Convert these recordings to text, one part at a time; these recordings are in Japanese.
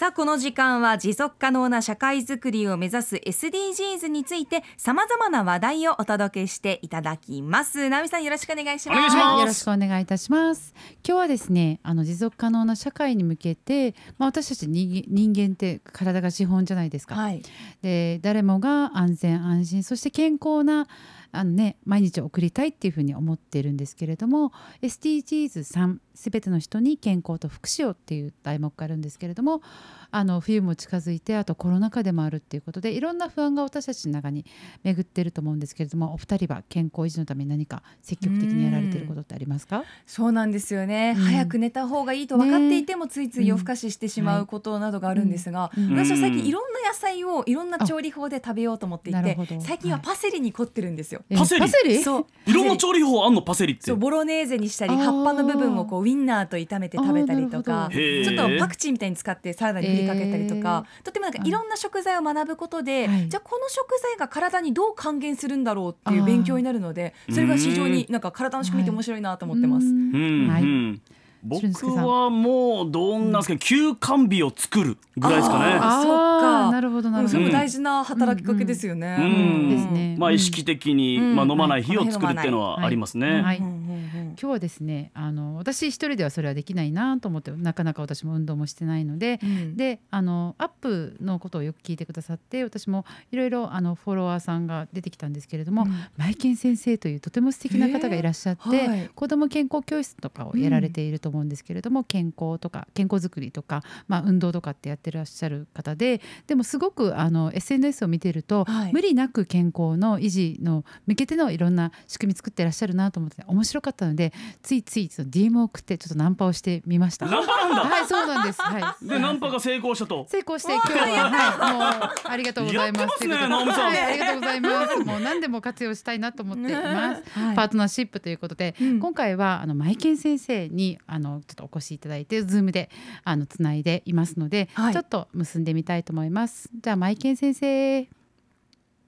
さあこの時間は持続可能な社会づくりを目指す SDGs についてさまざまな話題をお届けしていただきます。ナミさんよろしくお願いします、はい、よろしくお願いいたします。今日はですねあの持続可能な社会に向けてまあ私たち人間って体が資本じゃないですか、はい、で誰もが安全安心そして健康なあのね毎日を送りたいっていうふうに思っているんですけれども SDGs 3すべての人に健康と福祉をっていう題目があるんですけれどもあの冬も近づいてあとコロナ禍でもあるっていうことでいろんな不安が私たちの中に巡ってると思うんですけれどもお二人は健康維持のために何か積極的にやられてることってありますか？そうなんですよね、うん、早く寝た方がいいと分かっていても、ついつい夜更かししてしまうことなどがあるんですが、うん。はい、私は最近いろんな野菜をいろんな調理法で食べようと思っていて最近はパセリに凝ってるんですよ、はい、パセリ？そう。いろんな調理法あんの？パセリって。そうボロネーゼにしたり葉っぱの部分をこうウインナーと炒めて食べたりとあかちょっとパクチーみたいに使ってサラダに振りかけたりとか、とてもなんかいろんな食材を学ぶことで、はいじゃあこの食材が体にどう還元するんだろうっていう勉強になるのでそれが非常になんか体の仕組みって面白いなと思ってます。うん。うんはいうん僕はもうどんなんですか、休肝日を作るぐらいですかね。あーそっあか。ーなるほどなるほど。うんそれも大事な働きかけですよね。うん。うん。ですね。うんまあ意識的に、うん。まあ飲まない日をはい作るっていうのはありますね。はい。うんうんうん今日はですねあの私一人ではそれはできないなと思ってなかなか私も運動もしてないので、うん。であのアップのことをよく聞いてくださって私もいろいろあのフォロワーさんが出てきたんですけれども、うん。マイケン先生というとても素敵な方がいらっしゃって、へーはい。子ども健康教室とかをやられていると思うんですけれども、健康とか健康づくりとか、まあ、運動とかってやってらっしゃる方ででもすごくあの SNS を見てると、はい無理なく健康の維持の向けてのいろんな仕組み作ってらっしゃるなと思って面白かったのでついついその DM を送ってちょっとナンパをしてみました。ナンパなんだ？はいそうなんです。はい。でナンパが成功したと？成功して今日ははいもうありがとうございます。やってますねはいありがとうございます。もう何でも活用したいなと思っています。はいパートナーシップということで、うん今回はあのマイケン先生にあのちょっとお越しいただいてズームであのつないでいますので、はいちょっと結んでみたいと思います。じゃあマイケン先生、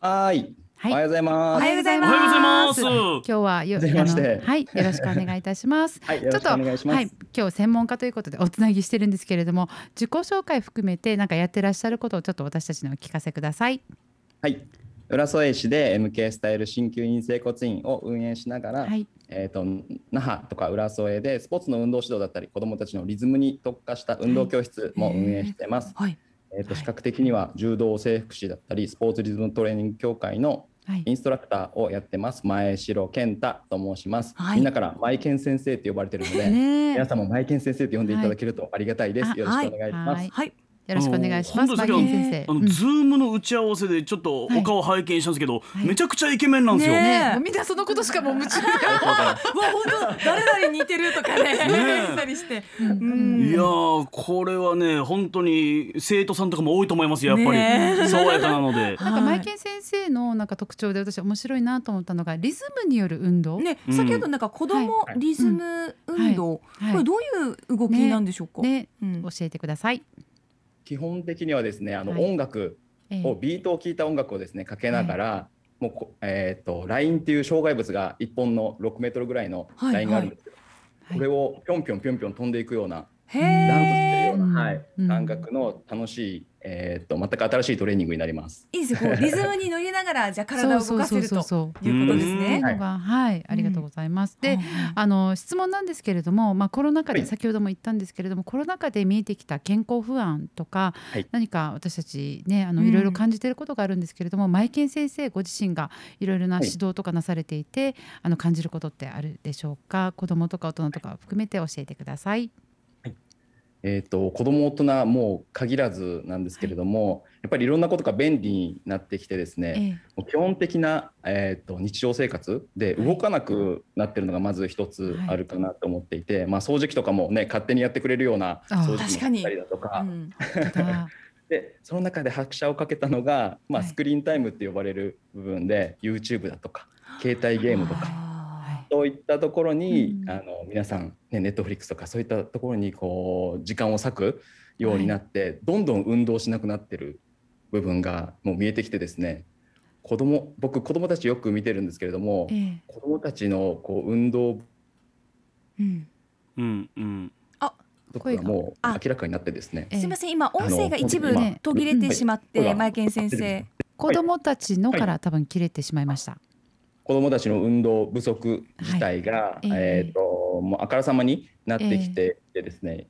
はーい。はいおはようございおます。はようございおはようございます。今日はよはいよろしくお願いいたします。はい、よろしくお願いします。はい、今日専門家ということでおつなぎしてるんですけれども自己紹介含めてなんかやってらっしゃることをちょっと私たちにお聞かせください。はい。浦添市で MK スタイル鍼灸院整骨院を運営しながら、はい、えっ、と那覇とか浦添でスポーツの運動指導だったり、子どもたちのリズムに特化した運動教室も運営してます。はい。えっ、とはい資格的には柔道整復師だったり、スポーツリズムトレーニング協会のはいインストラクターをやってます。前城健太と申します。はいみんなからマイケン先生って呼ばれてるので、皆さんもマイケン先生って呼んでいただけるとありがたいです。はいよろしくお願いします。はいはい。よろしくお願いします。マあのズームの打ち合わせでちょっとお顔拝見したんですけど、いめちゃくちゃイケメンなんですよ。ねみんなそのことしかもう夢中 わ本当誰々似てるとかね いやーこれはね本当に生徒さんとかも多いと思いますよやっぱり、ね爽やかなので。なんかマイケン先生のなんか特徴で私面白いなと思ったのがリズムによる運動。ね、うん。先ほどなんか子供はい。リズム運動、はい。これどういう動きなんでしょうか？ね。うん。教えてください。基本的にはですね、あの、はい。音楽ええ。をビートを聞いた音楽をですねかけながら、もうこえっ、とラインっていう障害物が一本の6メートルぐらいのラインがあるんですけど、はい。これをぴょんぴょんぴょんぴょん飛んでいくような。へダンスしてるような、うんはい。うん。感覚の楽しいえっ、と全く新しいトレーニングになります。いいですよ。こうリズムに乗りながらじゃあ体を動かせるとそういうことですね。のがはい、ありがとうございます。で、うん。あの質問なんですけれども、まあ、コロナ禍で、はい。先ほども言ったんですけれどもコロナ禍で見えてきた健康不安とか、はい。何か私たちねあのうん。いろいろ感じていることがあるんですけれども、マイケン先生ご自身がいろいろなはい。指導とかなされていて、あの感じることってあるでしょうか？子どもとか大人とか含めて教えてください。えっ、と子供大人もう限らずなんですけれども、やっぱりいろんなことが便利になってきてですね、えもう基本的な、えー、と日常生活で動かなくなってるのがまず一つあるかなと思っていて、まあ、掃除機とかもね勝手にやってくれるようなあ掃除機確かにもあったりだとか。うん。でその中で拍車をかけたのが、まあ、はい。スクリーンタイムって呼ばれる部分で、YouTube だとか携帯ゲームとかあそういったところに、うんあの皆さん、ね、ネットフリックスとかそういったところにこう時間を割くようになって、どんどん運動しなくなってる部分がもう見えてきてですね子供僕子供たちよく見てるんですけれども、ええ。子供たちのこう運動ーうん。うんうん。ところがもうあ。明らかになってですね。ええ。すみません。今音声が一部途切れてしまって、はいマイケン先生。子どもたちのから多分切れてしまいました。子どもたちの運動不足自体が、はいえええっ、ともうあからさまになってきてでですね、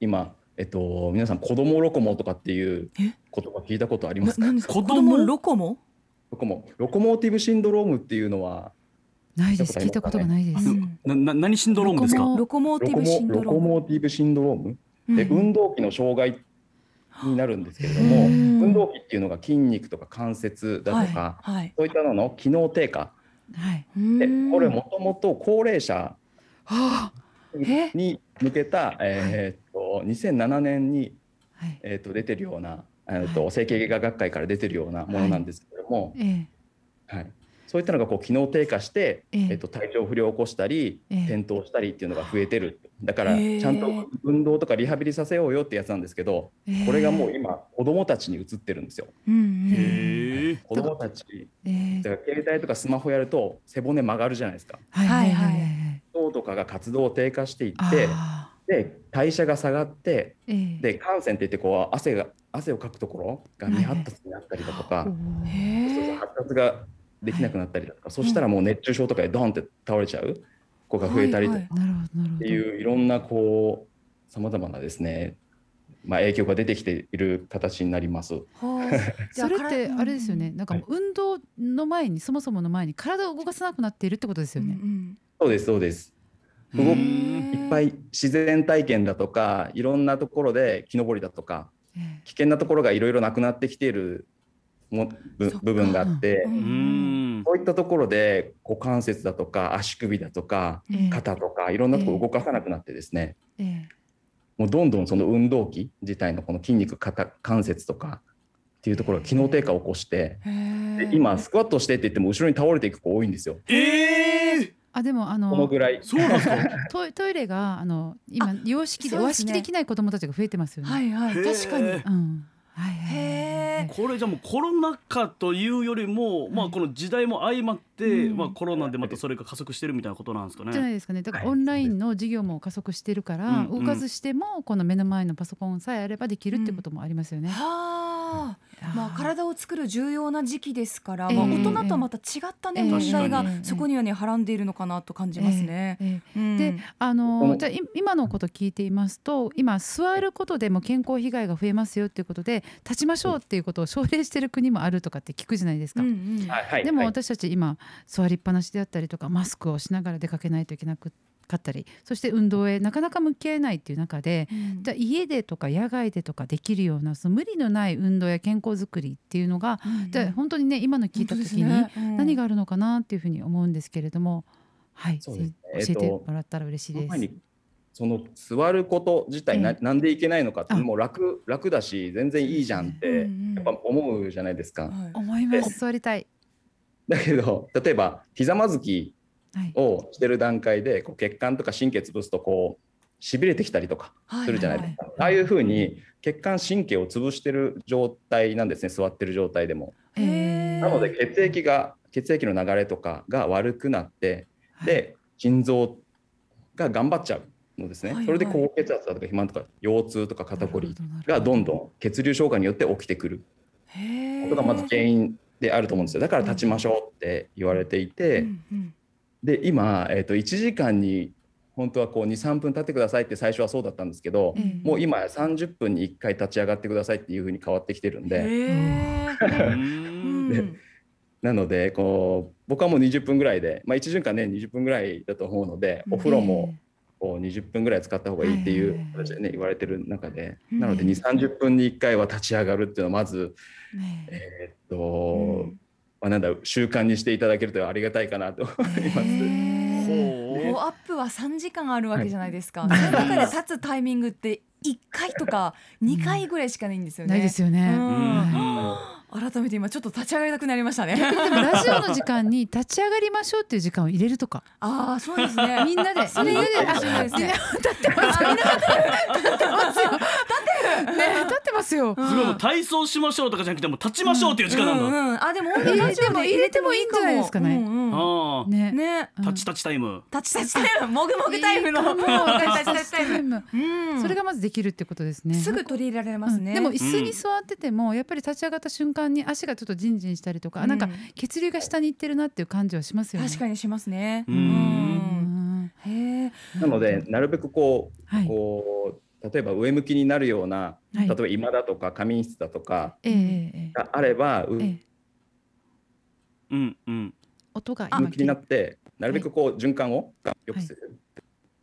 今えっと皆さん子どもロコモとかっていうえ？言葉聞いたことありますか？子供ロコモ？ロコモロコモーティブシンドロームっていうのはないです。聞いたことがないです。うんなな何シンドロームですか？ロコモロコモーティロコモブシンドローロコム。モーティブシンドロームうんで、運動器の障害になるんですけれども、うん運動器っていうのが筋肉とか関節だとか、はいはい。そういったのの機能低下はい。これもともと高齢者に向けた、えーっと2007年に、あ。はい。えーっと出てるような、えーっと整形外科学会から出てるようなものなんですけども、えはいそういったのがこう機能低下して、ええ。えーっと体調不良を起こしたり、ええ。転倒したりっていうのが増えてるだからちゃんと運動とかリハビリさせようよってやつなんですけど、えこれがもう今子どもたちに移ってるんですよ。うん子どもたち。ええ。だから携帯とかスマホやると背骨曲がるじゃないですか。はいはいはいとかが活動を低下していってあで代謝が下がってーええ。で汗腺って言ってこう汗が汗をかくところが未発達になったりだとか、おー。発達ができなくなったりだとか、そしたらもう熱中症とかでドンって倒れちゃう子が増えたりとか。っていういろんなこうさまざまなですね、まあ、影響が出てきている形になります。はあ。じゃあそれってあれですよね。なんか運動の前にそもそもの前に体を動かさなくなっているってことですよね。うんそうですそうです。動いっぱい自然体験だとかいろんなところで木登りだとかえ。危険なところがいろいろなくなってきているも部分があって、うういったところで股関節だとか足首だとか肩とかいろんなところ動かさなくなってですね、ええ。もうどんどんその運動器自体のこの筋肉肩関節とかっていうところが機能低下を起こして、今スクワットしてって言っても後ろに倒れていく子多いんですよ。ええ。あでもあこののぐらい。そうなんですか？トイトイレがあの今洋式で和式できない子供たちが増えてますよね。はいはい。確かに。うん。これじゃもうコロナ禍というよりも、まあこの時代も相まって、うんまあコロナでまたそれが加速してるみたいなことなんですかね。じゃないですかね。だからはいオンラインの授業も加速してるから、動かずしてもこの目の前のパソコンさえあればできるってこともありますよね。はあ。まあー体を作る重要な時期ですから、ええ。まあ大人とはまた違ったねええ。問題がそこにはねはらんでいるのかなと感じますね。であこののじゃ今のこと聞いていますと今座ることでも健康被害が増えますよっていうことで立ちましょうっていうことを奨励してる国もあるとかって聞くじゃないですか。でもはい私たち今座りっぱなしであったりとかマスクをしながら出かけないといけなかったりそして運動へなかなか向き合えないっていう中でうん。じゃあ家でとか野外でとかできるようなその無理のない運動や健康づくりっていうのがうんじゃあ本当にね今の聞いた時に何があるのかなっていうふうに思うんですけれどもはい、ね。せ教えてえっともらったら嬉しいです。前にその座ること自体な,、んでいけないのかってあ。もう楽楽だし全然いいじゃんってやっぱ思うじゃないですか。はい。思います。座りたい。だけど例えばひざまずきはいをしてる段階でこう血管とか神経潰すとこうしびれてきたりとかするじゃない。ですか。ああいうふうに血管神経を潰してる状態なんですね座ってる状態でも。なので血液が血液の流れとかが悪くなってで心臓が頑張っちゃうのですね、はいはいそれで高血圧だとか肥満とか腰痛とか肩こりがどんどん血流消化によって起きてくる。ことがまず原因であると思うんですよ。だから立ちましょうって言われていて、うんうんで今、えー、と1時間に本当はこう23分立ってくださいって最初はそうだったんですけど、ええ。もう今30分に1回立ち上がってくださいっていうふうに変わってきてるんで。なのでこう僕はもう20分ぐらいで、まあ、1時間ね20分ぐらいだと思うのでお風呂もこう20分ぐらい使った方がいいっていう形でね言われてる中で。うん。なので2 3 0分に1回は立ち上がるっていうのはまず、ねえーっと、うんまあ、なんだ習慣にしていただけるとありがたいかなと思います。へーほうウォーアップは3時間あるわけじゃないですか。その中で立つタイミングって1回とか2回ぐらいしかないんですよね。ないですよね。うんは改めて今ちょっと立ち上がりたくなりましたね。いでもラジオの時間に立ち上がりましょうっていう時間を入れるとか。ああそうですね。みんなでそれいいかもしれないですね。立ってますよ。立ってますよ。立ってますよ。すごいもう体操しましょうとかじゃなくてもう立ちましょうっていう時間なんだ、うんうん。あでも入れラジオで入れてもいいかも。入れてもいいんじゃないですかねうんうん。ああ、ね。ね。うん。タッチタッチタイム。タッチタッチタイムも。ぐもぐタイムの。もタッチタッチタイム。ムうん。それがまずできるってことですね。すぐ取り入れられますね。うん。でも椅子に座っててもやっぱり立ち上がった瞬間に足がちょっとジンジンしたりとか、あなんか血流が下に行ってるなっていう感じはしますよね。確かにしますね。ううん。ん。へえなのでなるべくこうはい。こう例えば上向きになるようなはい。例えば今だとか仮眠室だとかがあればうええ。うんうん。音が上向きにな切ってなるべくこう循環を良くする。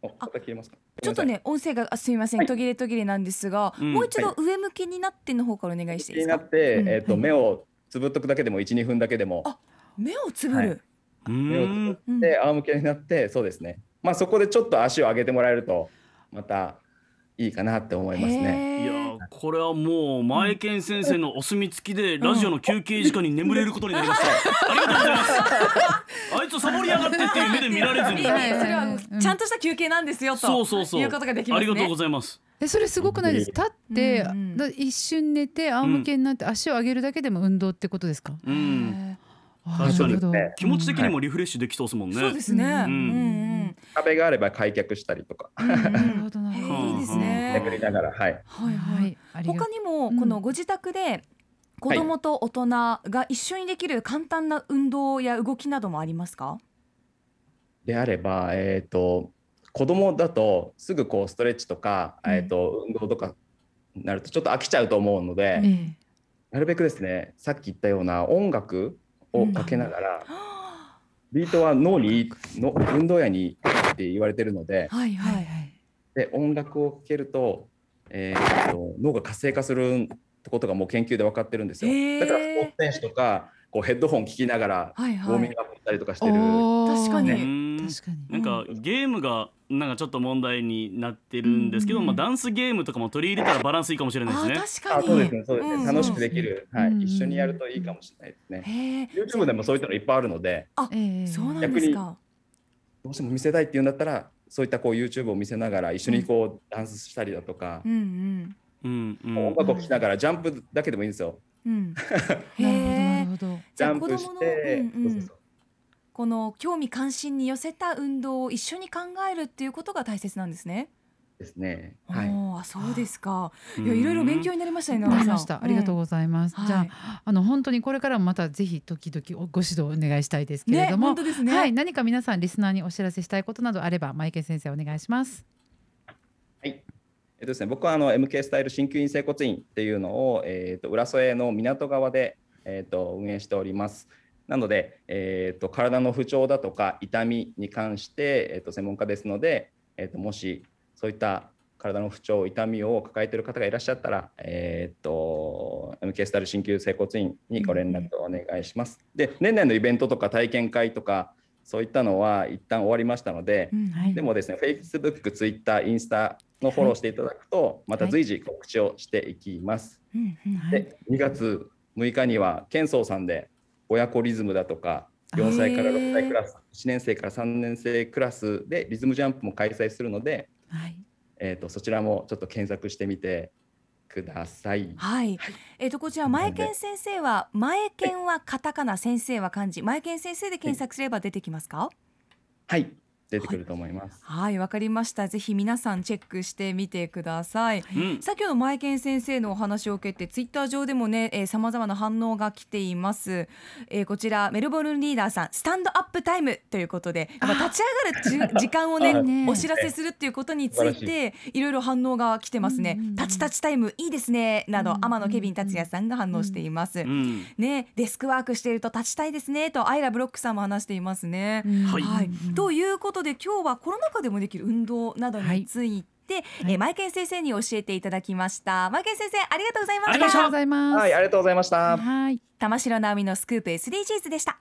おまた切れますか？ちょっとね音声があすみません。はい。途切れ途切れなんですがうんもう一度上向きになっての方からお願いしていいですか？気になって、うん。えっ、と、はい。目をつぶっとくだけでも1、2分だけでも。あ目をつぶる。う目をつぶって仰向けになって、そうですね。まあそこでちょっと足を上げてもらえるとまたいいかなって思いますね。いやこれはもう前健先生のお墨付きでラジオの休憩時間に眠れることになりました、ありがとうございます。あいつサボりやがってっていう目で見られずに。いいねそれはうんちゃんとした休憩なんですよとそうそうそう。いうことができますね。ありがとうございます。えそれすごくないです立って、うんうん。だ一瞬寝て仰向けになって足を上げるだけでも運動ってことですか、うん。あ確かに。なるほど。ね気持ち的にもリフレッシュできそうですもんね、そうですね。うんうんうん壁があれば開脚したりとか、うんうん。なるほどなるほど。いいですね。眠りながら、はい。はいははいい。ありが他にもうんこのご自宅で子供と大人が一緒にできる簡単な運動や動きなどもありますか？であれば、えっ、と子供だとすぐこうストレッチとか、うん。えっ、と運動とかになるとちょっと飽きちゃうと思うので、ええ。なるべくですね、さっき言ったような音楽をかけながら、ビートは脳にの運動やにいいって言われてるので、はいはい。ははい。いで音楽をかけると,、えーと脳が活性化するってことがもう研究で分かってるんですよ。だからスポーツ選手とかこうヘッドホン聞きながらはいウォーミンはいグアップしたりとかしてる。確かに。確かに。なんかゲームがなんかちょっと問題になってるんですけど、うんまあ、ダンスゲームとかも取り入れたらバランスいいかもしれないですあね。確かに。あそうですねそうですね、んん楽しくできる、はい。うん一緒にやるといいかもしれないですね。YouTube でもそういったのいっぱいあるのでええ。そうなんですかどうしても見せたいっていうんだったらそういったこう YouTube を見せながら一緒にこうダンスしたりだとか。う、んうん。うん音楽を聴きながらジャンプだけでもいいんですよ。うん。うんなるほどなへジャンプして、うんうん。この興味関心に寄せた運動を一緒に考えるっていうことが大切なんですね。ですね。はい。あそうですか。うんいやいろいろ勉強になりましたね。わかりましたありがとうございます、うんじゃあはいあの本当にこれからもまたぜひ時々ご指導お願いしたいですけれねども、本当ですね。はい何か皆さんリスナーにお知らせしたいことなどあればマイケル先生お願いしますえっとですね、僕はあの MK スタイル鍼灸院整骨院っていうのを、えー、と浦添の港側で、えー、と運営しております。なので、えー、と体の不調だとか痛みに関して、えー、と専門家ですので、えー、ともしそういった体の不調痛みを抱えている方がいらっしゃったら、えー、と MK スタイル鍼灸整骨院にご連絡をお願いします。で年内のイベントとか体験会とかそういったのは一旦終わりましたので、うんはい。でもですね、Facebook、Twitter、インスタのフォローしていただくと、また随時告知をしていきます。はい。で、2月6日には、ケンソーさんで親子リズムだとか、4歳から6歳クラス、1年生から3年生クラスでリズムジャンプも開催するので、はいえー、とそちらもちょっと検索してみてください。はい。えっ、とこちら前健先生は前健はカタカナ先生は漢字前健先生で検索すれば出てきますか？はい、出てくると思い。ます。はいわかりました。ぜひ皆さんチェックしてみてください。うん。先ほど前健先生のお話を受けてツイッター上でもねさまざまな反応が来ています、えーこちらメルボルンリーダーさんスタンドアップタイムということでやっぱ立ち上がるじ時間をねねお知らせするっていうことについてい。ろいろ反応が来てますね。タチタチタイムいいですねなど天野ケビン達也さんが反応しています、うん。ねデスクワークしていると立ちたいですねとアイラブロックさんも話していますね、はい。はい、ということで今日はコロナ禍でもできる運動などについて、はいえーマイケン先生に教えていただきました。マイケン先生ありがとうございましありがとうた。ございますはい、ありがとうございました。はい玉城直美のスクープ SDGs でした。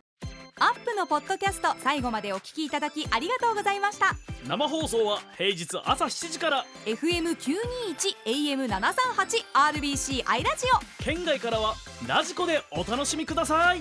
アップのポッドキャスト最後までお聞きいただきありがとうございました。生放送は平日朝7時から FM 九二一 AM 七三八 RBC アイラジオ。県外からはラジコでお楽しみください